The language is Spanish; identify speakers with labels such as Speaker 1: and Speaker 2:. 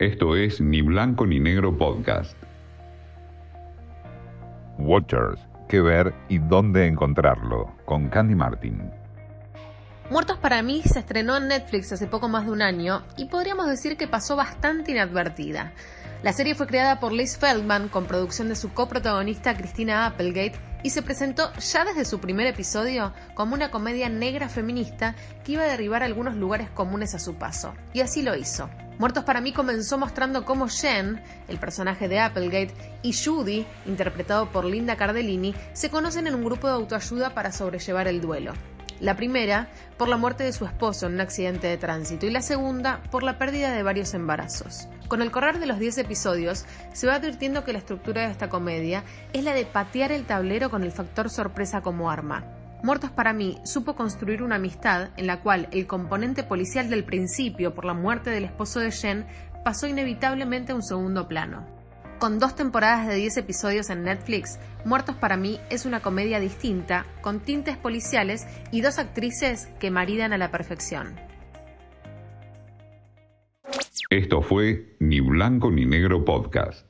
Speaker 1: Esto es Ni Blanco ni Negro Podcast. Watchers, qué ver y dónde encontrarlo, con Candy Martin.
Speaker 2: Muertos para mí se estrenó en Netflix hace poco más de un año y podríamos decir que pasó bastante inadvertida. La serie fue creada por Liz Feldman con producción de su coprotagonista Christina Applegate y se presentó ya desde su primer episodio como una comedia negra feminista que iba a derribar algunos lugares comunes a su paso. Y así lo hizo. Muertos para mí comenzó mostrando cómo Jen, el personaje de Applegate, y Judy, interpretado por Linda Cardellini, se conocen en un grupo de autoayuda para sobrellevar el duelo. La primera, por la muerte de su esposo en un accidente de tránsito y la segunda, por la pérdida de varios embarazos. Con el correr de los 10 episodios, se va advirtiendo que la estructura de esta comedia es la de patear el tablero con el factor sorpresa como arma. Muertos para mí supo construir una amistad en la cual el componente policial del principio por la muerte del esposo de Jen pasó inevitablemente a un segundo plano. Con dos temporadas de 10 episodios en Netflix, Muertos para mí es una comedia distinta, con tintes policiales y dos actrices que maridan a la perfección.
Speaker 1: Esto fue Ni Blanco ni Negro Podcast.